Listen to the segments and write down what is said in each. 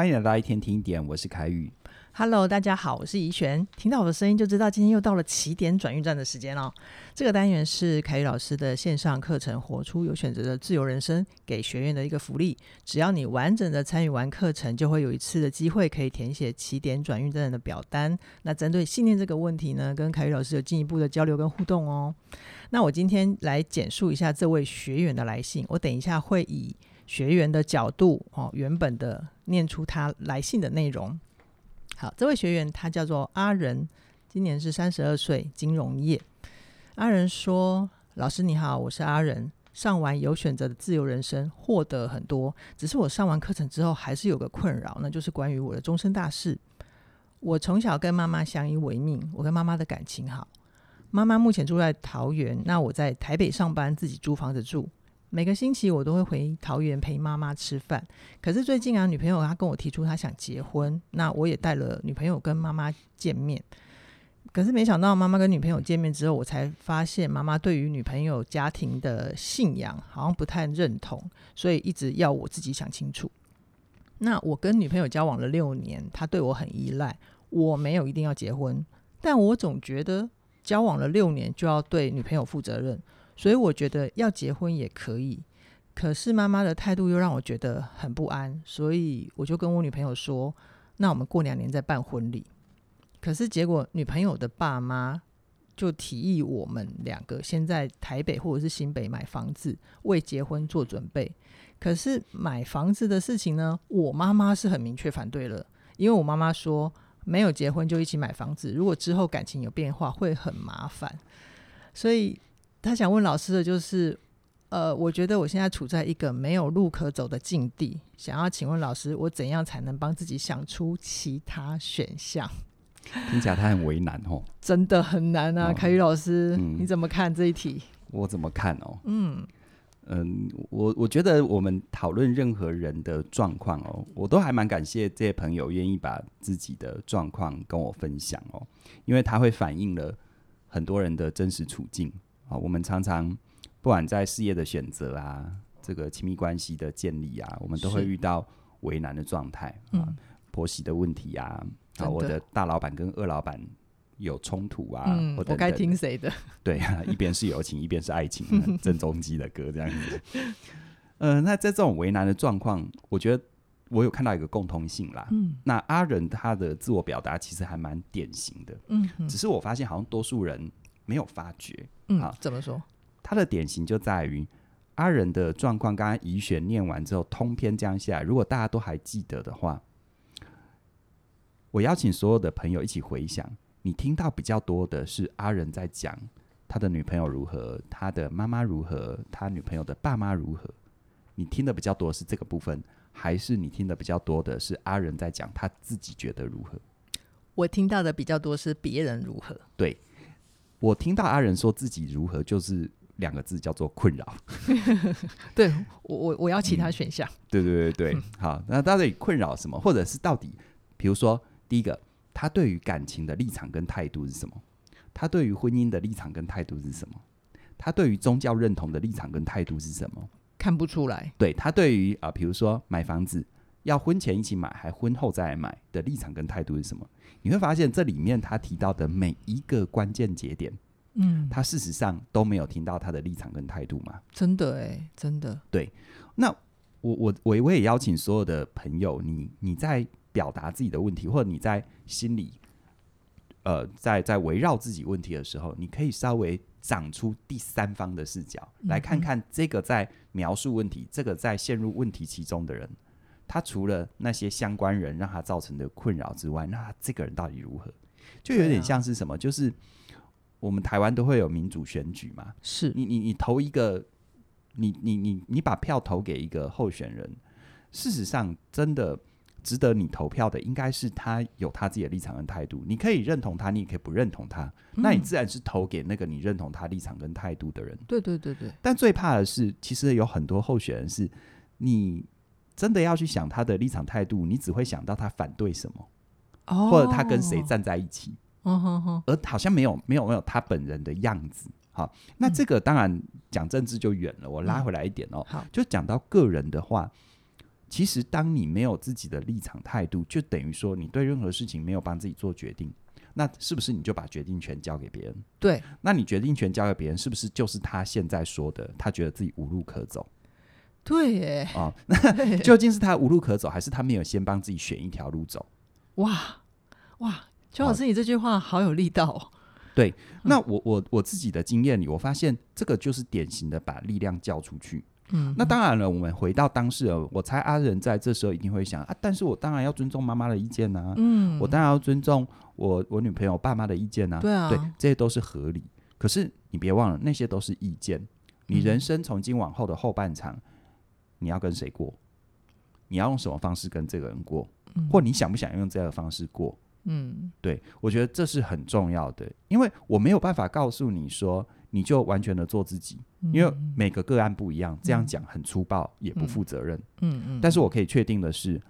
欢迎来到一天听一点，我是凯宇。Hello，大家好，我是怡璇。听到我的声音就知道今天又到了起点转运站的时间了。这个单元是凯宇老师的线上课程《活出有选择的自由人生》给学员的一个福利。只要你完整的参与完课程，就会有一次的机会可以填写起点转运站的表单。那针对信念这个问题呢，跟凯宇老师有进一步的交流跟互动哦。那我今天来简述一下这位学员的来信。我等一下会以学员的角度哦，原本的念出他来信的内容。好，这位学员他叫做阿仁，今年是三十二岁，金融业。阿仁说：“老师你好，我是阿仁，上完有选择的自由人生，获得很多。只是我上完课程之后，还是有个困扰，那就是关于我的终身大事。我从小跟妈妈相依为命，我跟妈妈的感情好。妈妈目前住在桃园，那我在台北上班，自己租房子住。”每个星期我都会回桃园陪妈妈吃饭，可是最近啊，女朋友她跟我提出她想结婚，那我也带了女朋友跟妈妈见面，可是没想到妈妈跟女朋友见面之后，我才发现妈妈对于女朋友家庭的信仰好像不太认同，所以一直要我自己想清楚。那我跟女朋友交往了六年，她对我很依赖，我没有一定要结婚，但我总觉得交往了六年就要对女朋友负责任。所以我觉得要结婚也可以，可是妈妈的态度又让我觉得很不安，所以我就跟我女朋友说：“那我们过两年再办婚礼。”可是结果女朋友的爸妈就提议我们两个先在台北或者是新北买房子，为结婚做准备。可是买房子的事情呢，我妈妈是很明确反对了，因为我妈妈说没有结婚就一起买房子，如果之后感情有变化会很麻烦，所以。他想问老师的就是，呃，我觉得我现在处在一个没有路可走的境地，想要请问老师，我怎样才能帮自己想出其他选项？听起来他很为难哦，真的很难啊，凯宇、哦、老师、嗯，你怎么看这一题？我怎么看哦？嗯嗯，我我觉得我们讨论任何人的状况哦，我都还蛮感谢这些朋友愿意把自己的状况跟我分享哦，因为他会反映了很多人的真实处境。啊，我们常常不管在事业的选择啊，这个亲密关系的建立啊，我们都会遇到为难的状态啊，婆媳的问题啊，啊，我的大老板跟二老板有冲突啊，嗯、我该听谁的？对啊，一边是友情，一边是爱情，郑中基的歌这样子。嗯、呃，那在这种为难的状况，我觉得我有看到一个共通性啦。嗯，那阿仁他的自我表达其实还蛮典型的。嗯，只是我发现好像多数人。没有发觉，嗯，好，怎么说？他的典型就在于阿仁的状况。刚刚怡璇念完之后，通篇这样下来，如果大家都还记得的话，我邀请所有的朋友一起回想，你听到比较多的是阿仁在讲他的女朋友如何，他的妈妈如何，他女朋友的爸妈如何。你听的比较多是这个部分，还是你听的比较多的是阿仁在讲他自己觉得如何？我听到的比较多是别人如何。对。我听到阿仁说自己如何，就是两个字，叫做困扰。对我，我我要其他选项。嗯、对对对对，嗯、好，那到底困扰什么？或者是到底，比如说，第一个，他对于感情的立场跟态度是什么？他对于婚姻的立场跟态度是什么？他对于宗教认同的立场跟态度是什么？看不出来。对，他对于啊，比如说买房子。要婚前一起买，还婚后再来买的立场跟态度是什么？你会发现这里面他提到的每一个关键节点，嗯，他事实上都没有听到他的立场跟态度吗？真的哎，真的。对，那我我我我也邀请所有的朋友，你你在表达自己的问题，或者你在心里，呃，在在围绕自己问题的时候，你可以稍微长出第三方的视角，嗯，来看看这个在描述问题，这个在陷入问题其中的人。他除了那些相关人让他造成的困扰之外，那他这个人到底如何？就有点像是什么？就是我们台湾都会有民主选举嘛。是你你你投一个，你你你你把票投给一个候选人，事实上真的值得你投票的，应该是他有他自己的立场跟态度。你可以认同他，你也可以不认同他，嗯，那你自然是投给那个你认同他立场跟态度的人。对对对对。但最怕的是，其实有很多候选人是你。真的要去想他的立场态度，你只会想到他反对什么，oh. 或者他跟谁站在一起，oh. Oh. Oh. 而好像没有没有没有他本人的样子。好，那这个当然讲政治就远了，我拉回来一点哦。好，就讲到个人的话，其实当你没有自己的立场态度，就等于说你对任何事情没有帮自己做决定。那是不是你就把决定权交给别人？对，那你决定权交给别人，是不是就是他现在说的？他觉得自己无路可走。对耶，哦，那究竟是他无路可走，还是他没有先帮自己选一条路走？哇哇，邱老师，你这句话好有力道哦。对，那我我我自己的经验里，我发现这个就是典型的把力量叫出去。嗯，那当然了，我们回到当事人，我猜阿仁在这时候一定会想啊，但是我当然要尊重妈妈的意见呐、啊，嗯，我当然要尊重我我女朋友爸妈的意见呐、啊，对啊，对，这些都是合理。可是你别忘了，那些都是意见。你人生从今往后的后半场，你要跟谁过？你要用什么方式跟这个人过？嗯、或你想不想用这样的方式过？嗯，对，我觉得这是很重要的，因为我没有办法告诉你说。你就完全的做自己，因为每个个案不一样，这样讲很粗暴，也不负责任。嗯嗯，嗯。但是我可以确定的是，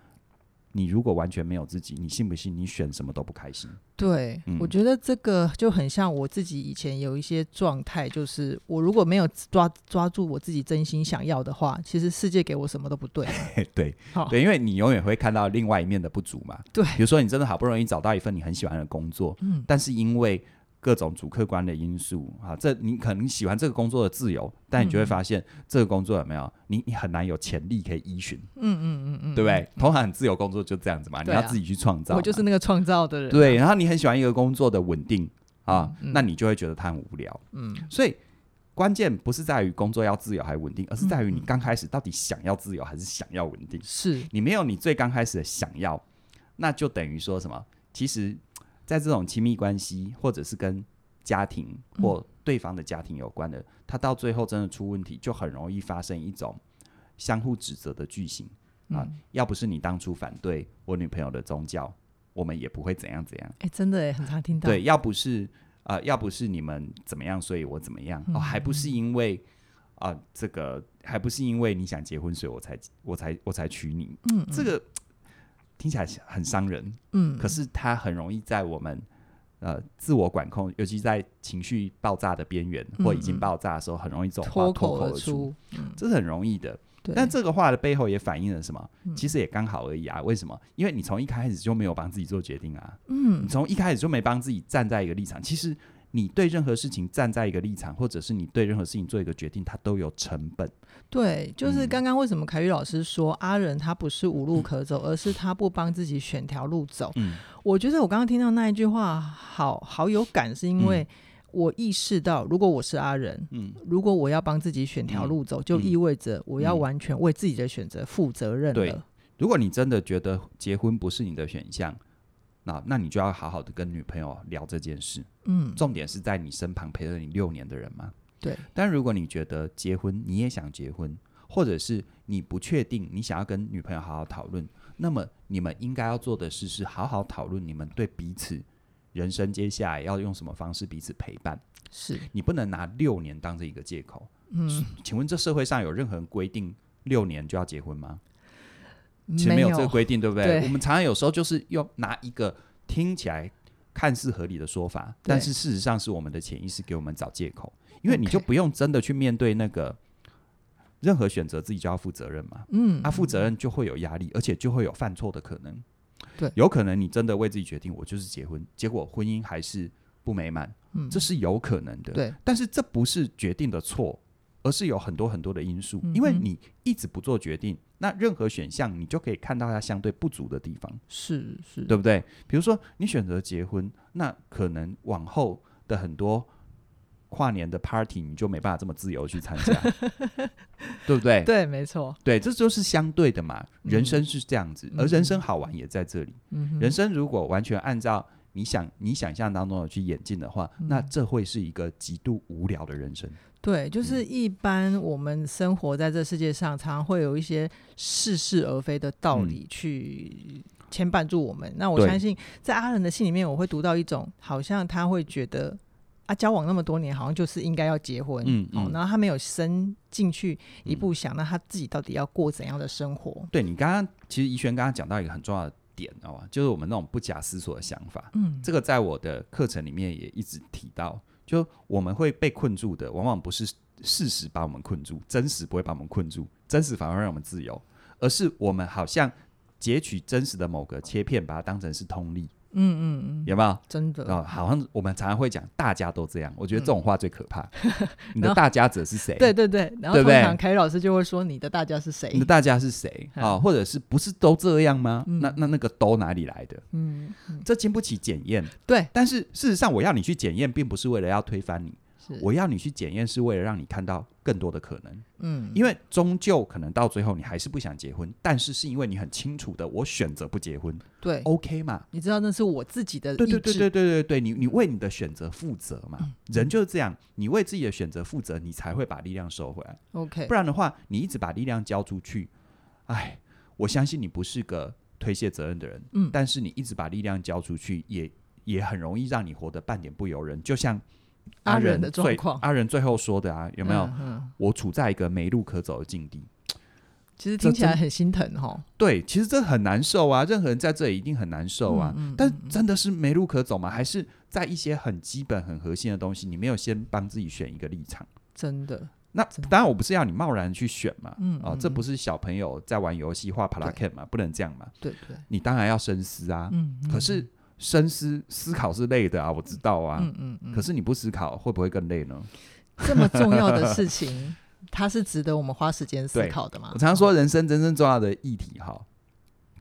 你如果完全没有自己，你信不信你选什么都不开心？对，嗯、我觉得这个就很像我自己以前有一些状态，就是我如果没有抓抓住我自己真心想要的话，其实世界给我什么都不对。对，对，因为你永远会看到另外一面的不足嘛。对，比如说你真的好不容易找到一份你很喜欢的工作，嗯，但是因为各种主客观的因素啊，这你可能喜欢这个工作的自由，但你就会发现这个工作有没有你，你很难有潜力可以依循。嗯嗯嗯嗯，对不对？通常自由工作就这样子嘛，你要自己去创造。我就是那个创造的人。对，然后你很喜欢一个工作的稳定啊，那你就会觉得它很无聊。嗯，所以关键不是在于工作要自由还是稳定，而是在于你刚开始到底想要自由还是想要稳定。是你没有你最刚开始的想要，那就等于说什么？其实。在这种亲密关系，或者是跟家庭或对方的家庭有关的，他、嗯、到最后真的出问题，就很容易发生一种相互指责的剧情、嗯、啊！要不是你当初反对我女朋友的宗教，我们也不会怎样怎样。哎、欸，真的哎，很常听到。对，要不是啊、呃，要不是你们怎么样，所以我怎么样？嗯、哦，还不是因为啊、呃，这个还不是因为你想结婚，所以我才我才我才娶你。嗯，这个。听起来很伤人，嗯，可是它很容易在我们呃自我管控，尤其在情绪爆炸的边缘、嗯、或已经爆炸的时候，很容易这种脱口而出，嗯、这是很容易的。但这个话的背后也反映了什么？其实也刚好而已啊。为什么？因为你从一开始就没有帮自己做决定啊，嗯，你从一开始就没帮自己站在一个立场，其实。你对任何事情站在一个立场，或者是你对任何事情做一个决定，它都有成本。对，就是刚刚为什么凯宇老师说、嗯、阿仁他不是无路可走，嗯、而是他不帮自己选条路走。嗯，我觉得我刚刚听到那一句话好好有感，是因为我意识到，如果我是阿仁，嗯，如果我要帮自己选条路走，嗯、就意味着我要完全为自己的选择负责任了。对，如果你真的觉得结婚不是你的选项。那那你就要好好的跟女朋友聊这件事。嗯，重点是在你身旁陪了你六年的人嘛。对。但如果你觉得结婚，你也想结婚，或者是你不确定，你想要跟女朋友好好讨论，那么你们应该要做的事是好好讨论你们对彼此人生接下来要用什么方式彼此陪伴。是。你不能拿六年当成一个借口。嗯。请问这社会上有任何人规定六年就要结婚吗？其实没有这个规定，对不对？对。我们常常有时候就是用拿一个听起来看似合理的说法，但是事实上是我们的潜意识给我们找借口，因为你就不用真的去面对那个任何选择，自己就要负责任嘛。嗯，他、啊、负责任就会有压力，而且就会有犯错的可能。对，有可能你真的为自己决定，我就是结婚，结果婚姻还是不美满，嗯，这是有可能的。对，但是这不是决定的错。而是有很多很多的因素，因为你一直不做决定，那任何选项你就可以看到它相对不足的地方，是是，对不对？比如说你选择结婚，那可能往后的很多跨年的 party 你就没办法这么自由去参加，对不对？对，没错，对，这就是相对的嘛。人生是这样子，而人生好玩也在这里。人生如果完全按照你想你想象当中的去演进的话，那这会是一个极度无聊的人生。对，就是一般我们生活在这世界上，常常会有一些似是而非的道理去牵绊住我们。嗯、那我相信，在阿仁的信里面，我会读到一种，好像他会觉得啊，交往那么多年，好像就是应该要结婚，嗯，嗯哦，然后他没有深进去一步想，那他自己到底要过怎样的生活？对，你刚刚，其实怡璇刚刚讲到一个很重要的点，知道吗？就是我们那种不假思索的想法。嗯，这个在我的课程里面也一直提到。就我们会被困住的，往往不是事实把我们困住，真实不会把我们困住，真实反而让我们自由。而是我们好像截取真实的某个切片，把它当成是通例。嗯嗯嗯，有没有？真的啊，好像我们常常会讲，大家都这样。我觉得这种话最可怕。你的大家者是谁？对对对，然后通常凯宇老师就会说：“你的大家是谁？”你的大家是谁啊？或者是不是都这样吗？那那那个都哪里来的？嗯，这经不起检验。对，但是事实上，我要你去检验，并不是为了要推翻你。我要你去检验，是为了让你看到更多的可能。嗯，因为终究可能到最后你还是不想结婚，但是是因为你很清楚的，我选择不结婚。对，OK 嘛？你知道那是我自己的。对对对对对对对，你你为你的选择负责嘛？嗯、人就是这样，你为自己的选择负责，你才会把力量收回来。OK，不然的话，你一直把力量交出去，哎，我相信你不是个推卸责任的人。嗯，但是你一直把力量交出去，也也很容易让你活得半点不由人，就像。阿仁的状况，阿仁最后说的啊，有没有？嗯嗯、我处在一个没路可走的境地，其实听起来很心疼哈。对，其实这很难受啊，任何人在这里一定很难受啊。但真的是没路可走吗？还是在一些很基本、很核心的东西，你没有先帮自己选一个立场？真的？那当然，我不是要你贸然去选嘛。啊，这不是小朋友在玩游戏画帕拉 K 嘛？不能这样嘛。对对，你当然要深思啊。可是。深思思考是累的啊，我知道啊。嗯嗯嗯。可是你不思考，会不会更累呢？这么重要的事情，它是值得我们花时间思 考的吗？我常常说，人生真正重要的议题，哈，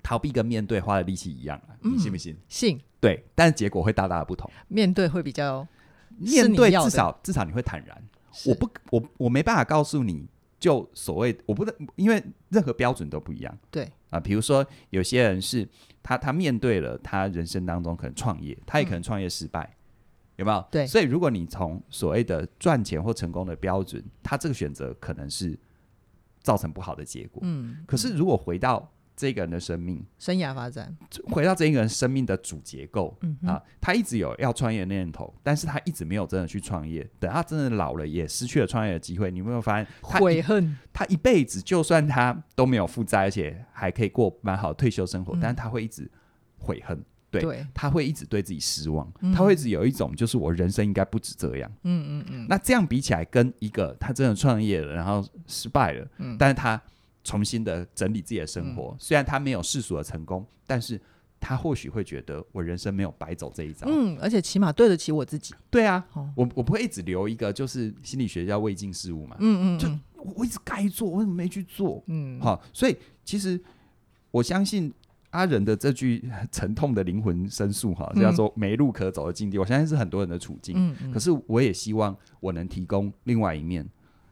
逃避跟面对花的力气一样啊，你信不信？信。对，但是结果会大大的不同。面对会比较，面对至少至少你会坦然。我不，我我没办法告诉你，就所谓我不能，因为任何标准都不一样。对啊，比如说有些人是。他他面对了他人生当中可能创业，他也可能创业失败，嗯、有没有？对。所以如果你从所谓的赚钱或成功的标准，他这个选择可能是造成不好的结果。嗯。可是如果回到这个人的生命生涯发展，回到这一个人生命的主结构，嗯啊，他一直有要创业的念头，但是他一直没有真的去创业。等他真的老了，也失去了创业的机会。你有没有发现悔恨？他一辈子就算他都没有负债，而且还可以过蛮好的退休生活，嗯、但是他会一直悔恨。对，对他会一直对自己失望，嗯、他会一直有一种就是我人生应该不止这样。嗯嗯嗯。那这样比起来，跟一个他真的创业了，然后失败了，嗯、但是他。重新的整理自己的生活，嗯、虽然他没有世俗的成功，但是他或许会觉得我人生没有白走这一遭。嗯，而且起码对得起我自己。对啊，哦、我我不会一直留一个就是心理学叫未尽事物嘛。嗯，嗯嗯，就我一直该做，我怎么没去做？嗯，好，所以其实我相信阿仁的这句沉痛的灵魂申诉，哈，叫做没路可走的境地。嗯、我相信是很多人的处境。嗯嗯，可是我也希望我能提供另外一面。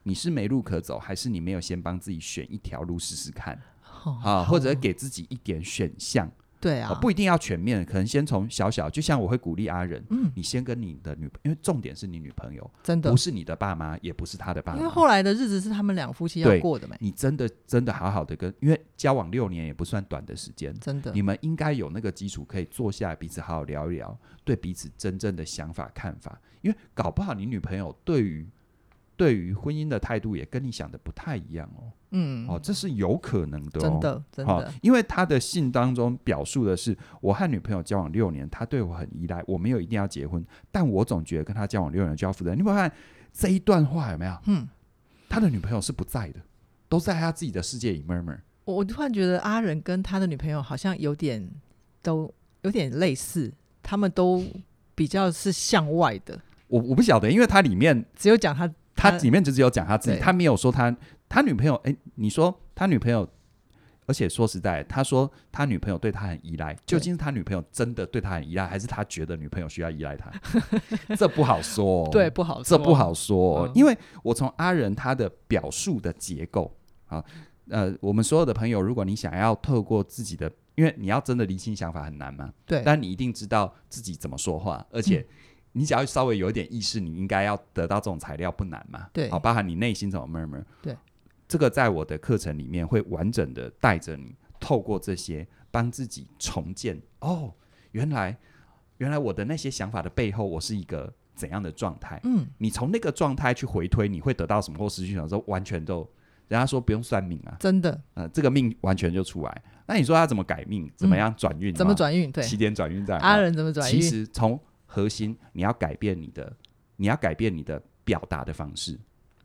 你是没路可走，还是你没有先帮自己选一条路试试看？哦、啊，或者给自己一点选项？对啊，不一定要全面，可能先从小小，就像我会鼓励阿仁，嗯，你先跟你的女朋友，因为重点是你女朋友，真的不是你的爸妈，也不是他的爸妈，因为后来的日子是他们两夫妻要过的嘛。你真的真的好好的跟，因为交往六年也不算短的时间，真的，你们应该有那个基础，可以坐下来彼此好好聊一聊，对彼此真正的想法看法，因为搞不好你女朋友对于。对于婚姻的态度也跟你想的不太一样哦。嗯，哦，这是有可能的哦。真的，真的。哦，因为他的信当中表述的是，我和女朋友交往六年，他对我很依赖，我没有一定要结婚，但我总觉得跟他交往六年就要负责。你有没有看这一段话有没有？嗯，他的女朋友是不在的，都在他自己的世界里 murmur。我我突然觉得阿仁跟他的女朋友好像有点都有点类似，他们都比较是向外的。我我不晓得，因为他里面只有讲他。他里面就只有讲他自己，他没有说他他女朋友。哎，你说他女朋友，而且说实在，他说他女朋友对他很依赖，究竟是他女朋友真的对他很依赖，还是他觉得女朋友需要依赖他？这不好说，对，不好说，这不好说。因为我从阿仁他的表述的结构啊，呃，我们所有的朋友，如果你想要透过自己的，因为你要真的理清想法很难嘛，对，但你一定知道自己怎么说话，而且。你只要稍微有一点意识，你应该要得到这种材料不难嘛？对，好，包含你内心怎么 murmur。对，这个在我的课程里面会完整的带着你，透过这些帮自己重建。哦，原来原来我的那些想法的背后，我是一个怎样的状态？嗯，你从那个状态去回推，你会得到什么或失去什么？说完全都，人家说不用算命啊，真的，呃，这个命完全就出来。那你说他怎么改命？怎么样转运？怎么转运？对，起点转运在阿仁怎么转运？其实从核心，你要改变你的，你要改变你的表达的方式。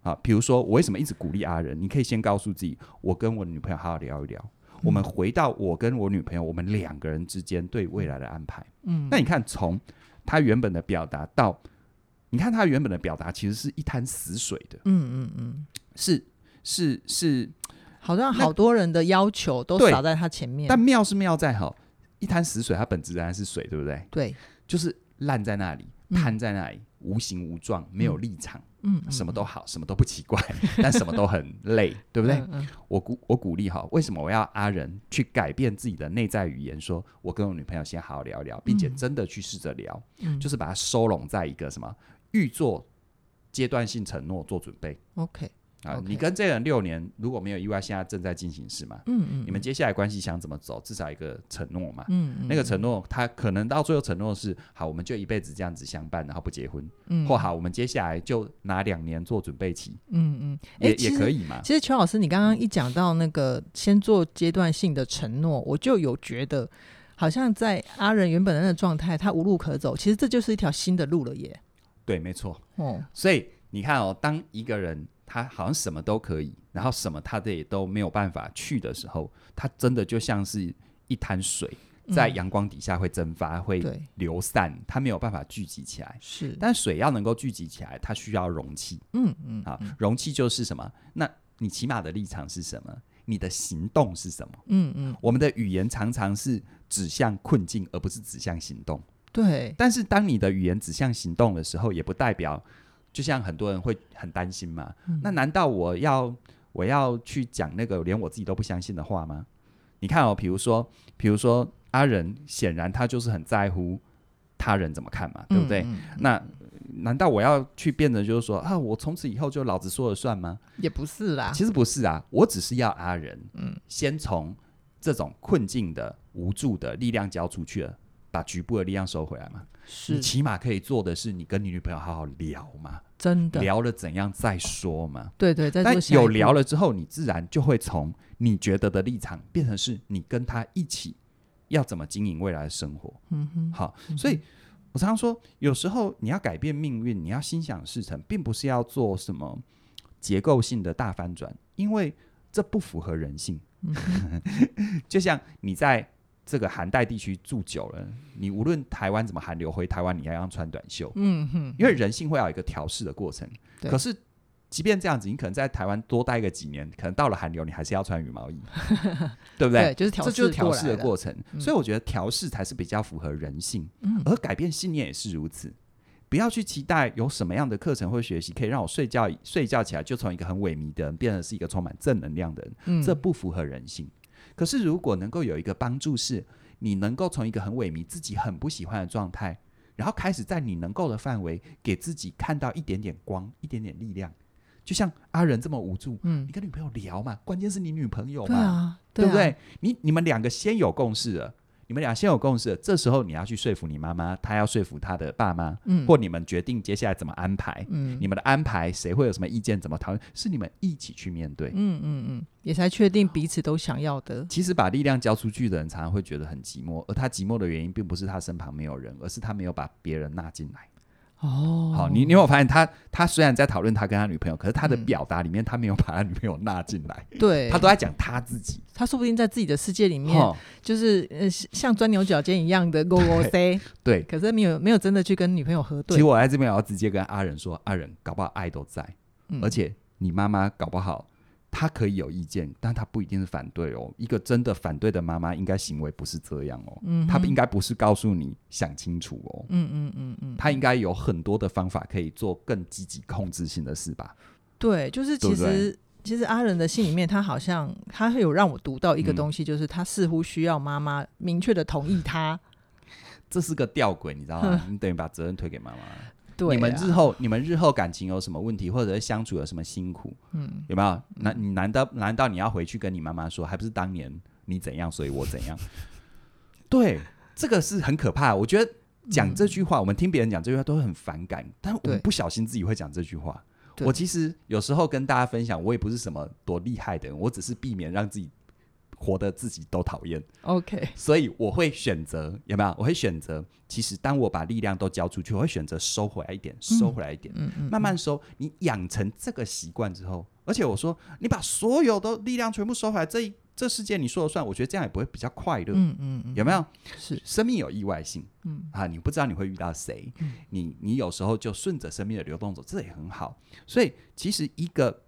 啊，比如说我为什么一直鼓励阿仁？你可以先告诉自己，我跟我女朋友好好聊一聊，嗯、我们回到我跟我女朋友，我们两个人之间对未来的安排。嗯，那你看从他原本的表达到，你看他原本的表达其实是一滩死水的。嗯嗯嗯，是是是，好像好多人的要求都洒在他前面。但妙是妙在哈，一滩死水，它本质仍然是水，对不对？对，就是烂在那里，瘫在那里。嗯无形无状，没有立场，嗯，什么都好，什么都不奇怪，但什么都很累，对不对？我鼓我鼓励哈，为什么我要阿仁去改变自己的内在语言？说我跟我女朋友先好好聊聊，并且真的去试着聊，嗯、就是把它收拢在一个什么预做阶段性承诺做准备。OK。啊.你跟这个人六年，如果没有意外，现在正在进行式嘛？嗯嗯，你们接下来关系想怎么走？至少一个承诺嘛。嗯嗯，那个承诺，他可能到最后承诺是好，我们就一辈子这样子相伴，然后不结婚。嗯，或好，我们接下来就拿两年做准备期。嗯嗯，也也可以嘛。其实邱老师，你刚刚一讲到那个先做阶段性的承诺，我就有觉得，好像在阿仁原本的那个状态，他无路可走。其实这就是一条新的路了耶。对，没错。哦，所以你看哦，当一个人。他好像什么都可以，然后什么他的也都没有办法去的时候，他真的就像是一滩水，在阳光底下会蒸发、嗯、会流散，他没有办法聚集起来。是，但水要能够聚集起来，它需要容器。嗯嗯，好，容器就是什么？那你起码的立场是什么？你的行动是什么？嗯嗯，我们的语言常常是指向困境，而不是指向行动。对，但是当你的语言指向行动的时候，也不代表。就像很多人会很担心嘛，嗯、那难道我要我要去讲那个连我自己都不相信的话吗？你看哦，比如说，比如说阿仁，显然他就是很在乎他人怎么看嘛，对不对？那难道我要去变得就是说啊，我从此以后就老子说了算吗？也不是啦，其实不是啊，我只是要阿仁，嗯，先从这种困境的无助的力量交出去了，把局部的力量收回来嘛。是，你起码可以做的是，你跟你女朋友好好聊嘛，真的聊了怎样再说嘛。对对，但有聊了之后，你自然就会从你觉得的立场变成是你跟他一起要怎么经营未来的生活。嗯哼，好，嗯，所以我常常说，有时候你要改变命运，你要心想事成，并不是要做什么结构性的大翻转，因为这不符合人性。就像你在。这个寒带地区住久了，你无论台湾怎么寒流，回台湾你还要穿短袖。嗯哼，因为人性会有一个调试的过程。可是，即便这样子，你可能在台湾多待个几年，可能到了寒流，你还是要穿羽毛衣，对不对？对，就是调试，这就是调试的过程。嗯、所以，我觉得调试才是比较符合人性。嗯，而改变信念也是如此。不要去期待有什么样的课程或学习可以让我睡觉睡觉起来就从一个很萎靡的人变成是一个充满正能量的人。嗯，这不符合人性。可是，如果能够有一个帮助，是你能够从一个很萎靡、自己很不喜欢的状态，然后开始在你能够的范围，给自己看到一点点光、一点点力量。就像阿仁这么无助，嗯，你跟女朋友聊嘛，关键是你女朋友嘛，对啊，对啊，对不对？你你们两个先有共识了。你们俩先有共识，这时候你要去说服你妈妈，她要说服她的爸妈，嗯，或你们决定接下来怎么安排，嗯，你们的安排谁会有什么意见，怎么讨论，是你们一起去面对，嗯嗯嗯，也才确定彼此都想要的。其实把力量交出去的人，常常会觉得很寂寞，而他寂寞的原因，并不是他身旁没有人，而是他没有把别人纳进来。哦，好，你你有没有发现他他虽然在讨论他跟他女朋友，可是他的表达里面他没有把他女朋友纳进来，对，他都在讲他自己，他说不定在自己的世界里面，就是呃像钻牛角尖一样的 go go say，对，可是没有没有真的去跟女朋友核对。其实我在这边我要直接跟阿仁说，阿仁搞不好爱都在，而且你妈妈搞不好。他可以有意见，但他不一定是反对哦。一个真的反对的妈妈，应该行为不是这样哦。嗯哼，他应该不是告诉你想清楚哦。嗯嗯嗯嗯，他应该有很多的方法可以做更积极控制性的事吧？对，就是其实对对其实阿仁的心里面，他好像他会有让我读到一个东西，嗯、就是他似乎需要妈妈明确的同意他。这是个吊诡，你知道吗？你等于把责任推给妈妈。你们日后，你们日后感情有什么问题，或者是相处有什么辛苦，嗯，有没有？难你难道难道你要回去跟你妈妈说，还不是当年你怎样，所以我怎样？对，这个是很可怕。我觉得讲这句话，我们听别人讲这句话都会很反感，但我们不小心自己会讲这句话。我其实有时候跟大家分享，我也不是什么多厉害的人，我只是避免让自己活得自己都讨厌。OK，所以我会选择有没有？我会选择，其实当我把力量都交出去，我会选择收回来一点，收回来一点，嗯嗯，慢慢收。你养成这个习惯之后，而且我说，你把所有的力量全部收回来，这一。这世界你说了算，我觉得这样也不会比较快乐。嗯嗯，嗯有没有？是生命有意外性。嗯啊，你不知道你会遇到谁。嗯、你你有时候就顺着生命的流动走，这也很好。所以其实一个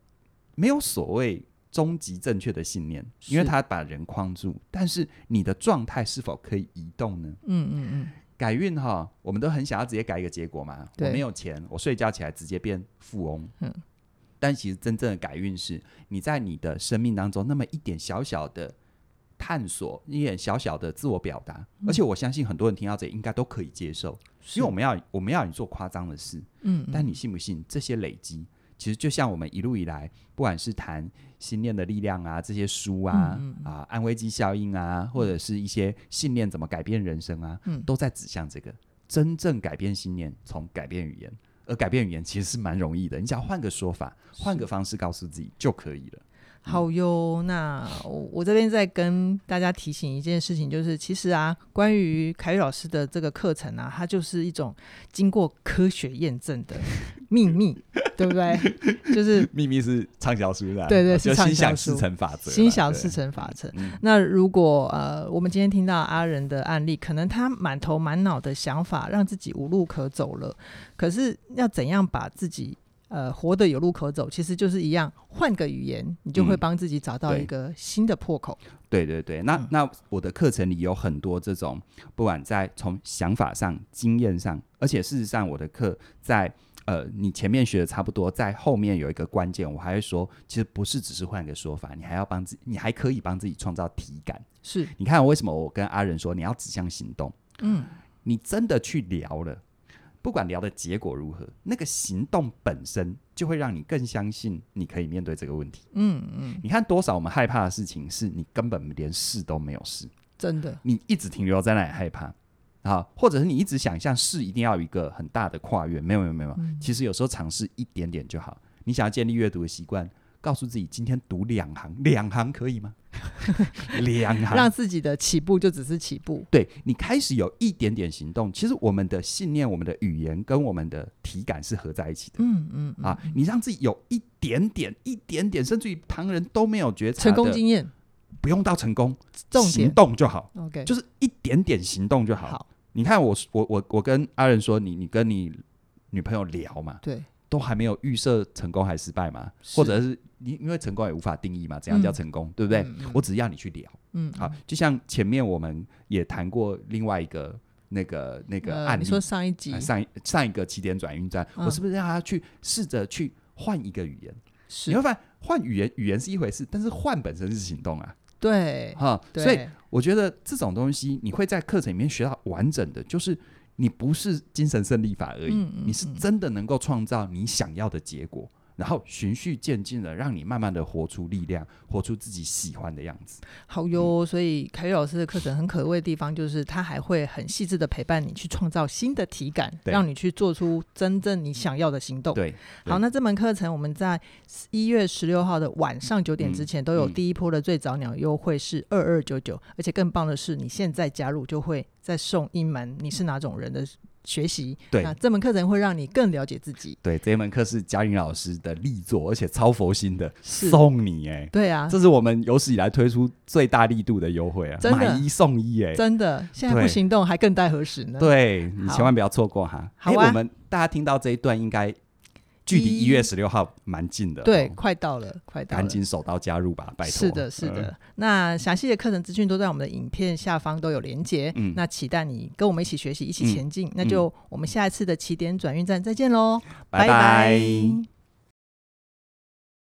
没有所谓终极正确的信念，因为它把人框住。但是你的状态是否可以移动呢？嗯嗯嗯。改运哈，我们都很想要直接改一个结果嘛。我没有钱，我睡觉起来直接变富翁。嗯。但其实真正的改运是，你在你的生命当中那么一点小小的探索，一点小小的自我表达，嗯、而且我相信很多人听到这应该都可以接受，因为我们要我们要你做夸张的事，嗯，嗯，但你信不信这些累积，其实就像我们一路以来，不管是谈信念的力量啊，这些书啊，嗯嗯啊，安慰剂效应啊，或者是一些信念怎么改变人生啊，嗯、都在指向这个真正改变信念，从改变语言。而改变语言其实是蛮容易的，你只要换个说法，换个方式告诉自己就可以了。好哟，那我我这边再跟大家提醒一件事情，就是其实啊，关于凯宇老师的这个课程啊，它就是一种经过科学验证的秘密，对不对？就是 秘密是畅销书的，对对，是。心想事成法则，心想事成法则。那如果呃，我们今天听到阿仁的案例，可能他满头满脑的想法，让自己无路可走了。可是要怎样把自己呃，活得有路可走，其实就是一样，换个语言，你就会帮自己找到一个新的破口。嗯、对对对，那、嗯、那我的课程里有很多这种，不管在从想法上、经验上，而且事实上，我的课在呃，你前面学的差不多，在后面有一个关键，我还会说，其实不是只是换个说法，你还要帮自己，你还可以帮自己创造体感。是，你看为什么我跟阿仁说，你要指向行动？嗯，你真的去聊了。不管聊的结果如何，那个行动本身就会让你更相信你可以面对这个问题。嗯嗯，你看多少我们害怕的事情，是你根本连试都没有试，真的，你一直停留在那里害怕啊，或者是你一直想象试一定要有一个很大的跨越，没有没有没有，嗯、其实有时候尝试一点点就好。你想要建立阅读的习惯。告诉自己，今天读两行，两行可以吗？两行，让自己的起步就只是起步。对，你开始有一点点行动，其实我们的信念、我们的语言跟我们的体感是合在一起的。嗯嗯，嗯啊，你让自己有一点点、一点点，甚至于旁人都没有觉察成功经验，不用到成功，行动就好。OK，就是一点点行动就好。好，你看我，我我我跟阿仁说，你你跟你女朋友聊嘛？对。都还没有预设成功还是失败嘛？或者是你因为成功也无法定义嘛？怎样叫成功？嗯、对不对？嗯、我只是要你去聊。嗯，好，就像前面我们也谈过另外一个那个那个案例，呃、你说上一集、呃、上一上一个起点转运站，嗯、我是不是让他去试着去换一个语言？是你会发现换语言语言是一回事，但是换本身是行动啊。对，哈，所以我觉得这种东西你会在课程里面学到完整的，就是。你不是精神胜利法而已，嗯嗯嗯，你是真的能够创造你想要的结果。然后循序渐进的，让你慢慢的活出力量，活出自己喜欢的样子。好哟，嗯、所以凯宇老师的课程很可贵的地方，就是他还会很细致的陪伴你去创造新的体感，让你去做出真正你想要的行动。对，好，那这门课程我们在一月十六号的晚上九点之前都有第一波的最早鸟优惠是二二九九，而且更棒的是，你现在加入就会再送一门你是哪种人的。学习，对，那这门课程会让你更了解自己。对，这一门课是嘉玲老师的力作，而且超佛心的，送你哎，对啊，这是我们有史以来推出最大力度的优惠啊，买一送一哎，真的，现在不行动还更待何时呢？对，你千万不要错过哈。好啊，我们大家听到这一段应该。距离一月十六号蛮近的，对，快到了，快到了，赶紧手刀加入吧，拜托。是的，是的。那详细的课程资讯都在我们的影片下方都有连结。嗯，那期待你跟我们一起学习，一起前进。那就我们下一次的起点转运站再见喽，拜拜。